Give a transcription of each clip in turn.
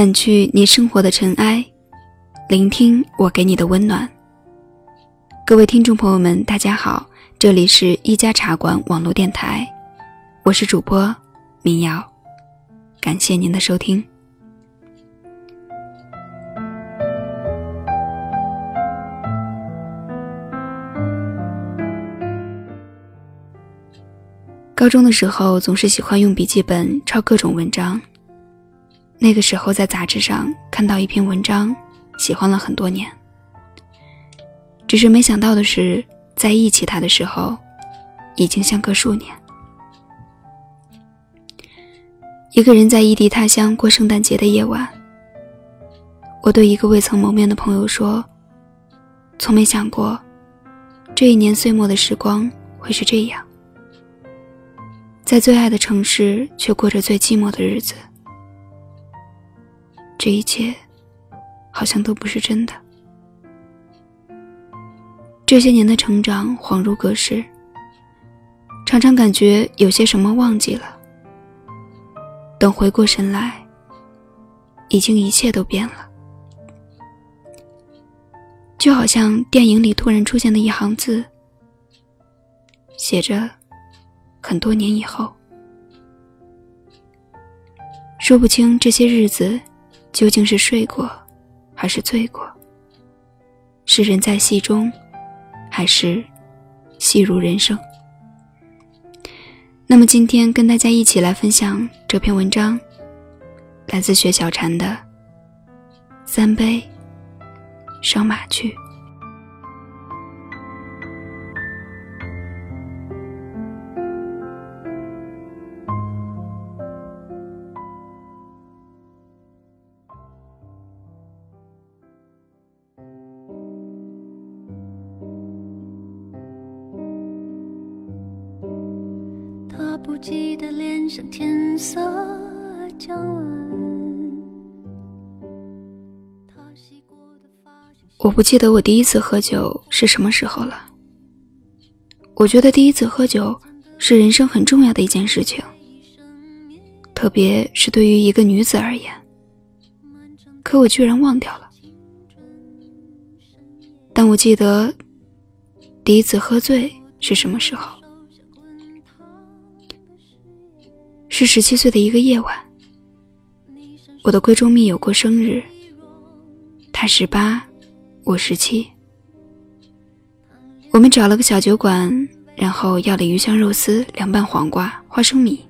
掸去你生活的尘埃，聆听我给你的温暖。各位听众朋友们，大家好，这里是一家茶馆网络电台，我是主播民谣，感谢您的收听。高中的时候，总是喜欢用笔记本抄各种文章。那个时候在杂志上看到一篇文章，喜欢了很多年。只是没想到的是，在忆起他的时候，已经相隔数年。一个人在异地他乡过圣诞节的夜晚，我对一个未曾谋面的朋友说：“从没想过，这一年岁末的时光会是这样。”在最爱的城市，却过着最寂寞的日子。这一切，好像都不是真的。这些年的成长恍如隔世，常常感觉有些什么忘记了。等回过神来，已经一切都变了。就好像电影里突然出现的一行字，写着。很多年以后，说不清这些日子究竟是睡过，还是醉过；是人在戏中，还是戏如人生。那么今天跟大家一起来分享这篇文章，来自雪小禅的《三杯上马去》。我不记得我第一次喝酒是什么时候了。我觉得第一次喝酒是人生很重要的一件事情，特别是对于一个女子而言。可我居然忘掉了。但我记得第一次喝醉是什么时候。是十七岁的一个夜晚，我的闺中密友过生日，他十八，我十七。我们找了个小酒馆，然后要了鱼香肉丝、凉拌黄瓜、花生米。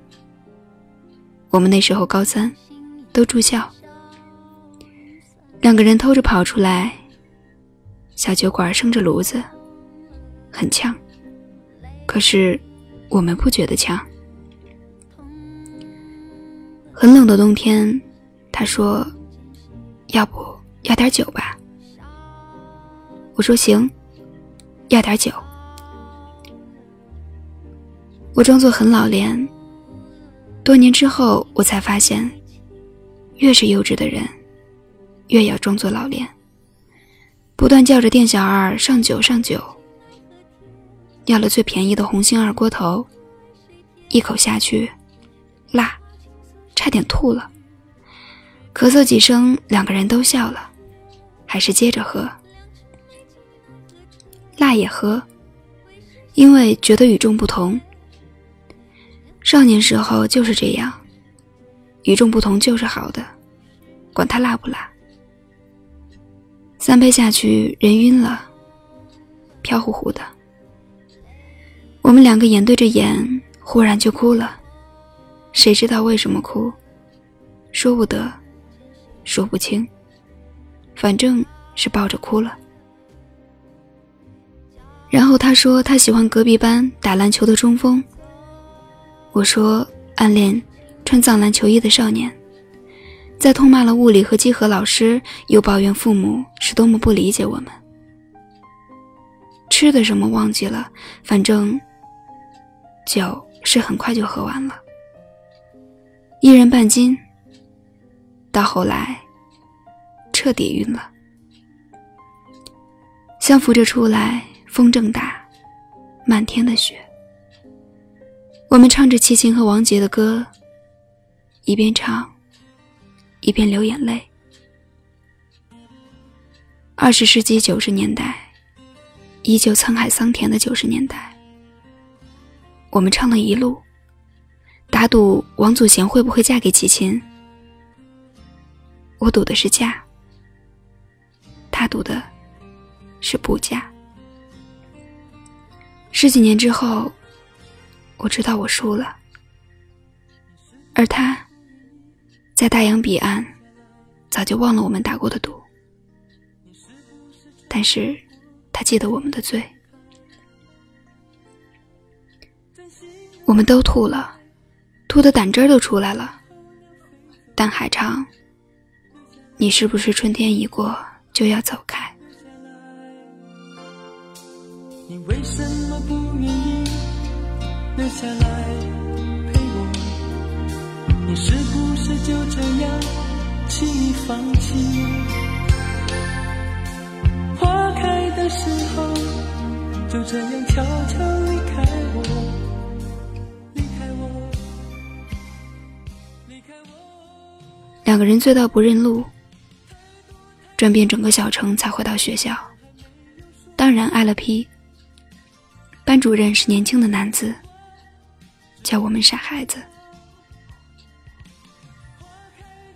我们那时候高三，都住校，两个人偷着跑出来。小酒馆生着炉子，很呛，可是我们不觉得呛。很冷的冬天，他说：“要不要点酒吧？”我说：“行，要点酒。”我装作很老练。多年之后，我才发现，越是幼稚的人，越要装作老练，不断叫着店小二上酒上酒。要了最便宜的红星二锅头，一口下去，辣。差点吐了，咳嗽几声，两个人都笑了，还是接着喝，辣也喝，因为觉得与众不同。少年时候就是这样，与众不同就是好的，管它辣不辣。三杯下去，人晕了，飘乎乎的。我们两个眼对着眼，忽然就哭了。谁知道为什么哭？说不得，说不清，反正是抱着哭了。然后他说他喜欢隔壁班打篮球的中锋。我说暗恋穿藏篮球衣的少年，在痛骂了物理和几何老师，又抱怨父母是多么不理解我们。吃的什么忘记了，反正酒是很快就喝完了。一人半斤，到后来彻底晕了。相扶着出来，风正大，漫天的雪。我们唱着齐秦和王杰的歌，一边唱，一边流眼泪。二十世纪九十年代，依旧沧海桑田的九十年代，我们唱了一路，打赌王祖贤会不会嫁给齐秦。我赌的是嫁，他赌的是不嫁。十几年之后，我知道我输了，而他，在大洋彼岸，早就忘了我们打过的赌。但是，他记得我们的罪。我们都吐了，吐的胆汁都出来了，但海唱。你是不是春天一过就要走开？你为什么不愿意留下来陪我？你是不是就这样轻易放弃？花开的时候就这样悄悄离开我，离开我，离开我。两个人醉到不认路。转遍整个小城才回到学校，当然挨了批。班主任是年轻的男子，叫我们傻孩子。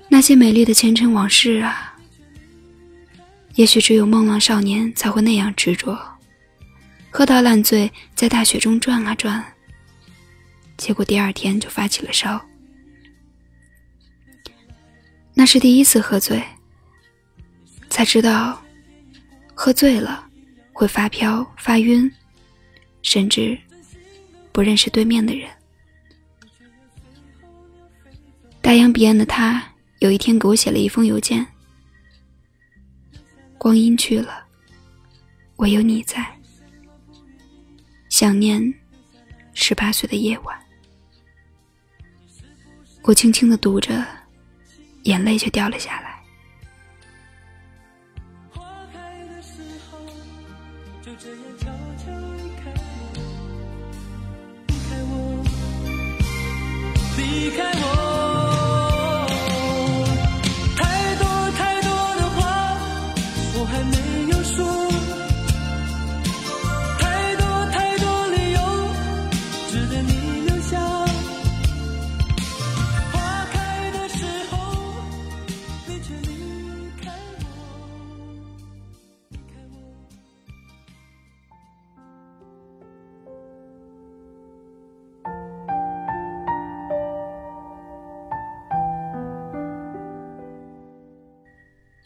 那些美丽的前尘往事啊，也许只有梦浪少年才会那样执着，喝到烂醉，在大雪中转啊转，结果第二天就发起了烧。那是第一次喝醉。才知道，喝醉了会发飘、发晕，甚至不认识对面的人。大洋彼岸的他，有一天给我写了一封邮件。光阴去了，唯有你在。想念十八岁的夜晚，我轻轻的读着，眼泪却掉了下来。就这样悄悄离开我，离开我，离开。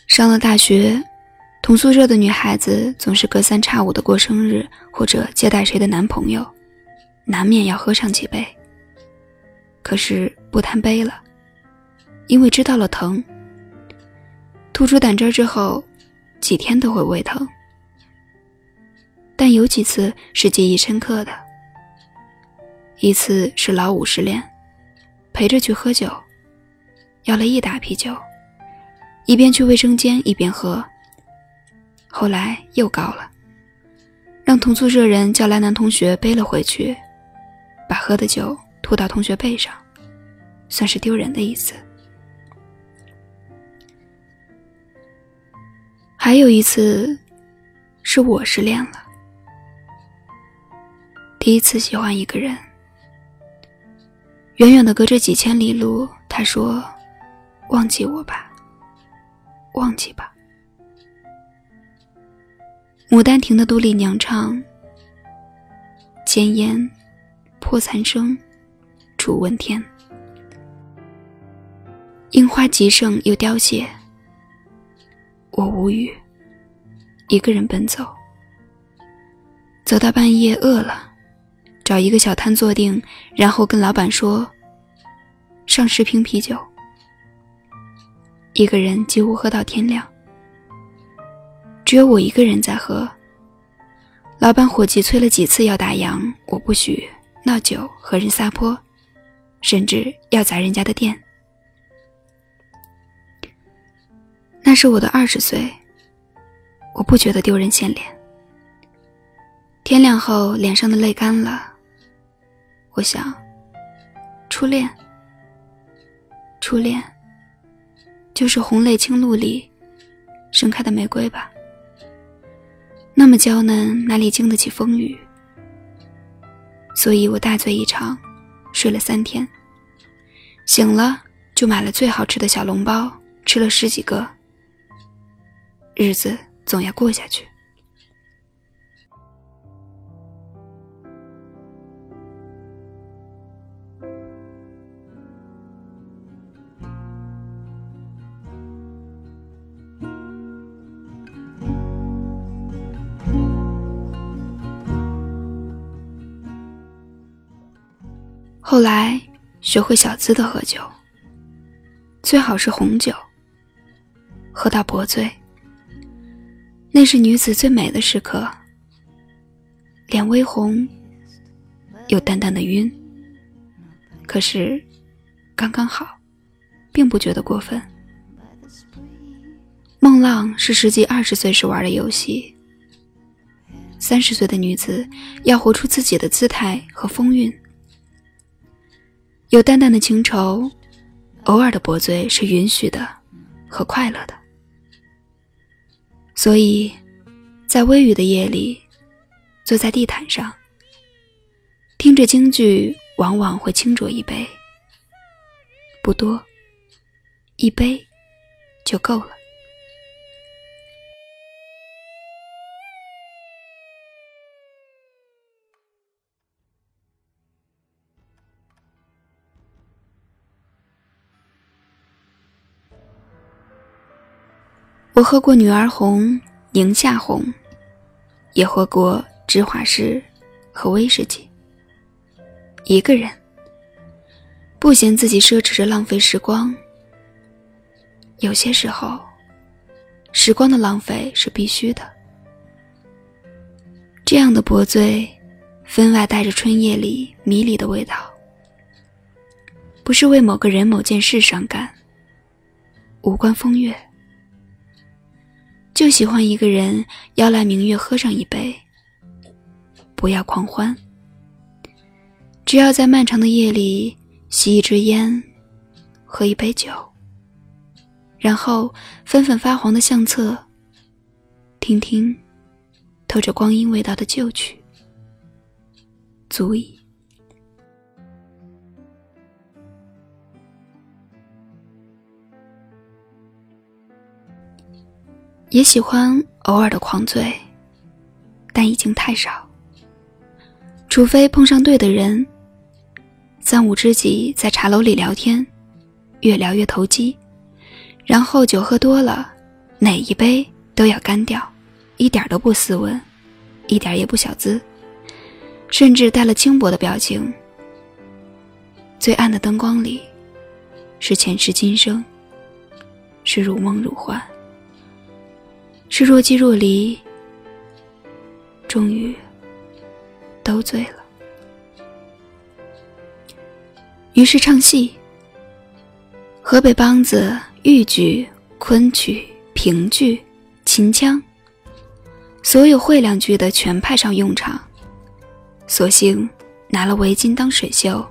上了大学，同宿舍的女孩子总是隔三差五的过生日或者接待谁的男朋友，难免要喝上几杯。可是不贪杯了，因为知道了疼。吐出胆汁之后，几天都会胃疼。但有几次是记忆深刻的，一次是老五失恋，陪着去喝酒，要了一打啤酒。一边去卫生间一边喝。后来又高了，让同宿舍人叫来男同学背了回去，把喝的酒吐到同学背上，算是丢人的一次。还有一次，是我失恋了，第一次喜欢一个人，远远的隔着几千里路，他说：“忘记我吧。”忘记吧，《牡丹亭》的杜丽娘唱：“尖烟破残声，楚问天。樱花极盛又凋谢，我无语，一个人奔走。走到半夜饿了，找一个小摊坐定，然后跟老板说：上十瓶啤酒。”一个人几乎喝到天亮，只有我一个人在喝。老板伙计催了几次要打烊，我不许闹酒和人撒泼，甚至要砸人家的店。那是我的二十岁，我不觉得丢人现脸。天亮后，脸上的泪干了，我想，初恋，初恋。就是红泪青露里盛开的玫瑰吧。那么娇嫩，哪里经得起风雨？所以我大醉一场，睡了三天。醒了就买了最好吃的小笼包，吃了十几个。日子总要过下去。学会小资的喝酒，最好是红酒。喝到薄醉，那是女子最美的时刻。脸微红，有淡淡的晕，可是刚刚好，并不觉得过分。梦浪是十几二十岁时玩的游戏，三十岁的女子要活出自己的姿态和风韵。有淡淡的情愁，偶尔的薄醉是允许的和快乐的。所以，在微雨的夜里，坐在地毯上，听着京剧，往往会轻酌一杯，不多，一杯就够了。我喝过女儿红、宁夏红，也喝过芝华士和威士忌。一个人，不嫌自己奢侈着浪费时光。有些时候，时光的浪费是必须的。这样的薄醉，分外带着春夜里迷离的味道。不是为某个人、某件事伤感，无关风月。就喜欢一个人邀来明月喝上一杯，不要狂欢。只要在漫长的夜里吸一支烟，喝一杯酒，然后翻翻发黄的相册，听听透着光阴味道的旧曲，足矣。也喜欢偶尔的狂醉，但已经太少。除非碰上对的人，三五知己在茶楼里聊天，越聊越投机，然后酒喝多了，哪一杯都要干掉，一点都不斯文，一点也不小资，甚至带了轻薄的表情。最暗的灯光里，是前世今生，是如梦如幻。是若即若离，终于都醉了。于是唱戏，河北梆子、豫剧、昆曲、评剧、秦腔，所有会两句的全派上用场。索性拿了围巾当水袖，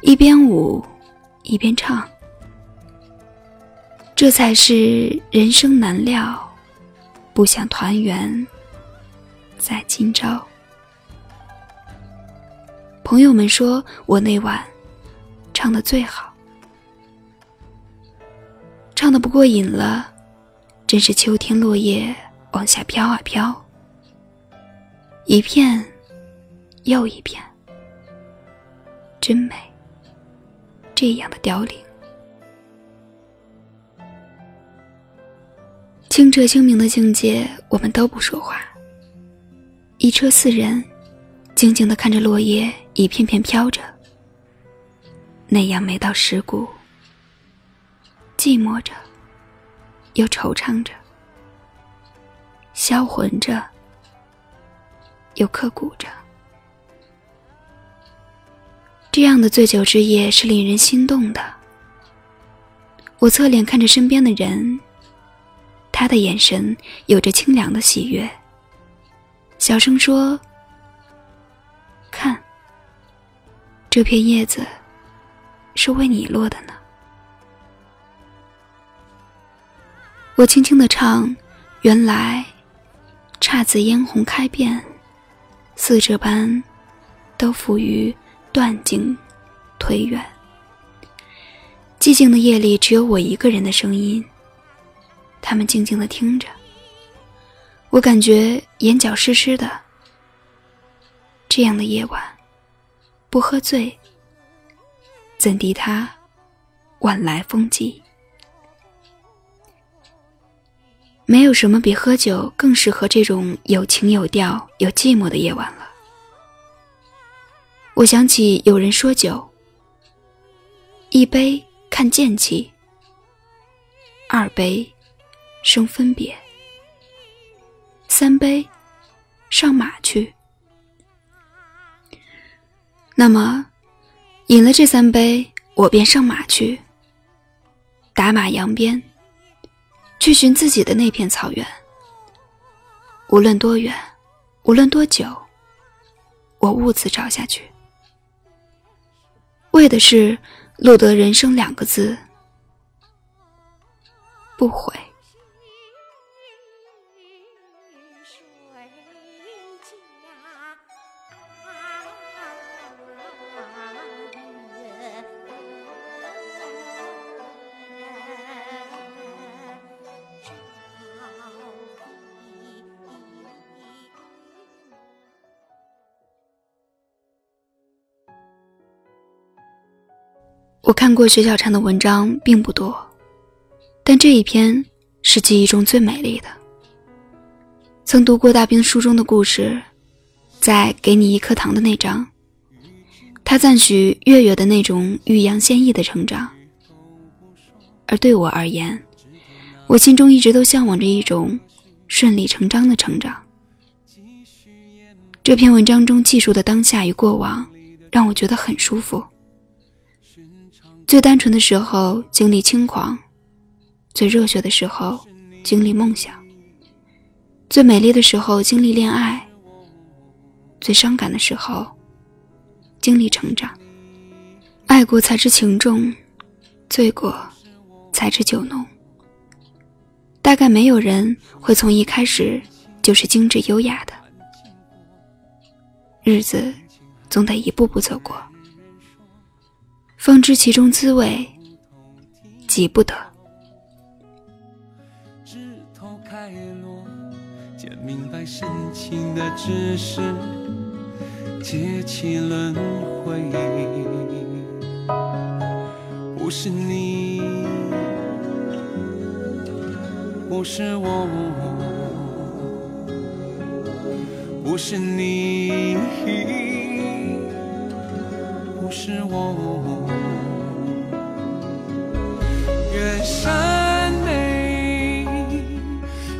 一边舞一边唱。这才是人生难料。不想团圆，在今朝。朋友们说我那晚唱的最好，唱的不过瘾了，真是秋天落叶往下飘啊飘，一片又一片，真美。这样的凋零。清澈清明的境界，我们都不说话。一车四人，静静的看着落叶一片片飘着，那样美到蚀骨，寂寞着，又惆怅着，销魂着，又刻骨着。这样的醉酒之夜是令人心动的。我侧脸看着身边的人。他的眼神有着清凉的喜悦，小声说：“看，这片叶子是为你落的呢。”我轻轻的唱，原来姹紫嫣红开遍，似这般都付于断境颓垣。寂静的夜里，只有我一个人的声音。他们静静的听着，我感觉眼角湿湿的。这样的夜晚，不喝醉，怎敌他晚来风急？没有什么比喝酒更适合这种有情有调、有寂寞的夜晚了。我想起有人说酒，一杯看剑气，二杯生分别，三杯上马去。那么，饮了这三杯，我便上马去，打马扬鞭。去寻自己的那片草原，无论多远，无论多久，我兀自找下去，为的是落得人生两个字：不悔。我看过薛小婵的文章并不多，但这一篇是记忆中最美丽的。曾读过大兵书中的故事，在给你一颗糖的那章，他赞许月月的那种欲扬先抑的成长。而对我而言，我心中一直都向往着一种顺理成章的成长。这篇文章中记述的当下与过往，让我觉得很舒服。最单纯的时候经历轻狂，最热血的时候经历梦想，最美丽的时候经历恋爱，最伤感的时候经历成长。爱过才知情重，醉过才知酒浓。大概没有人会从一开始就是精致优雅的，日子总得一步步走过。方知其中滋味，急不得。枝头开落，见明白深情的只是劫起轮回。不是你，不是我，不是你，不是我。山眉，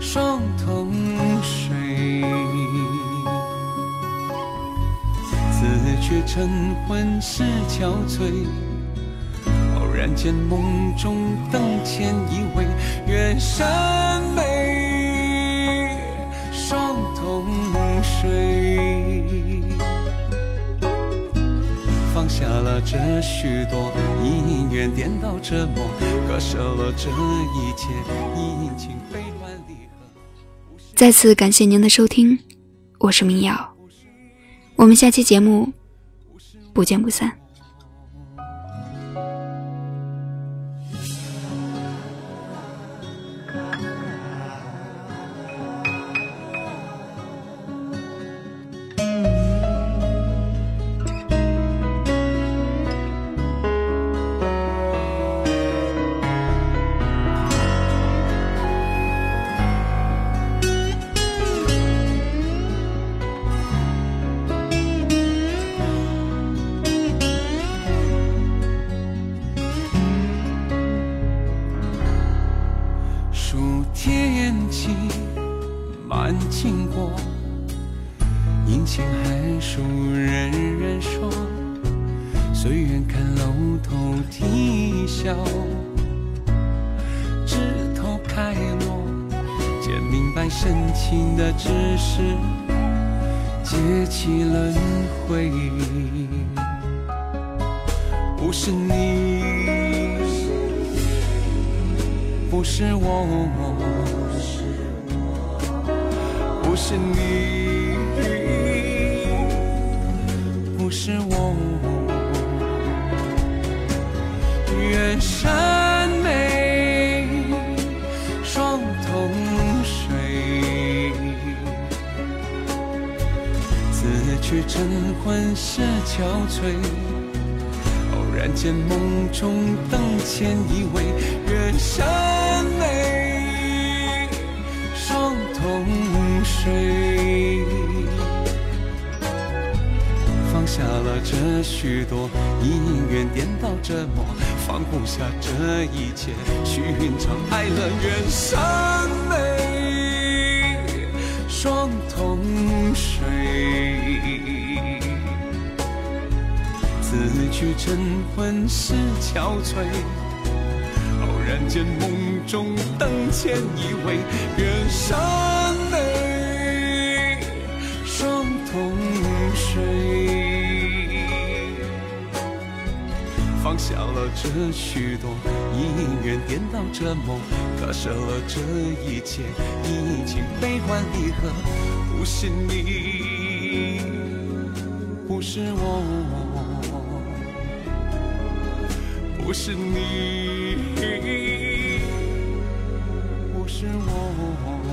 双同水。自觉晨昏是憔悴，偶然间梦中灯前依偎。远山眉，双同水。放下了这许多，姻缘颠倒折磨，割舍了这一切，阴晴悲欢离合。再次感谢您的收听，我是明瑶，我们下期节目不见不散。看经过，阴晴寒暑人人说。随缘看楼头啼笑，枝头开落，见明白深情的只是劫起轮回。不是你。不是我，是你，不是我。远山美双同水，自去晨昏是憔悴。偶然见梦中灯前依偎，愿山美双同睡。放下了这许多，宁愿颠倒折磨，放不下这一切，寻找爱乐。愿山美双同睡。此去晨昏是憔悴，偶然间梦中灯前依偎，愿山放下了这许多，因缘颠倒折磨，割舍了这一切，已经悲欢离合，不是你，不是我。不是你，不是我。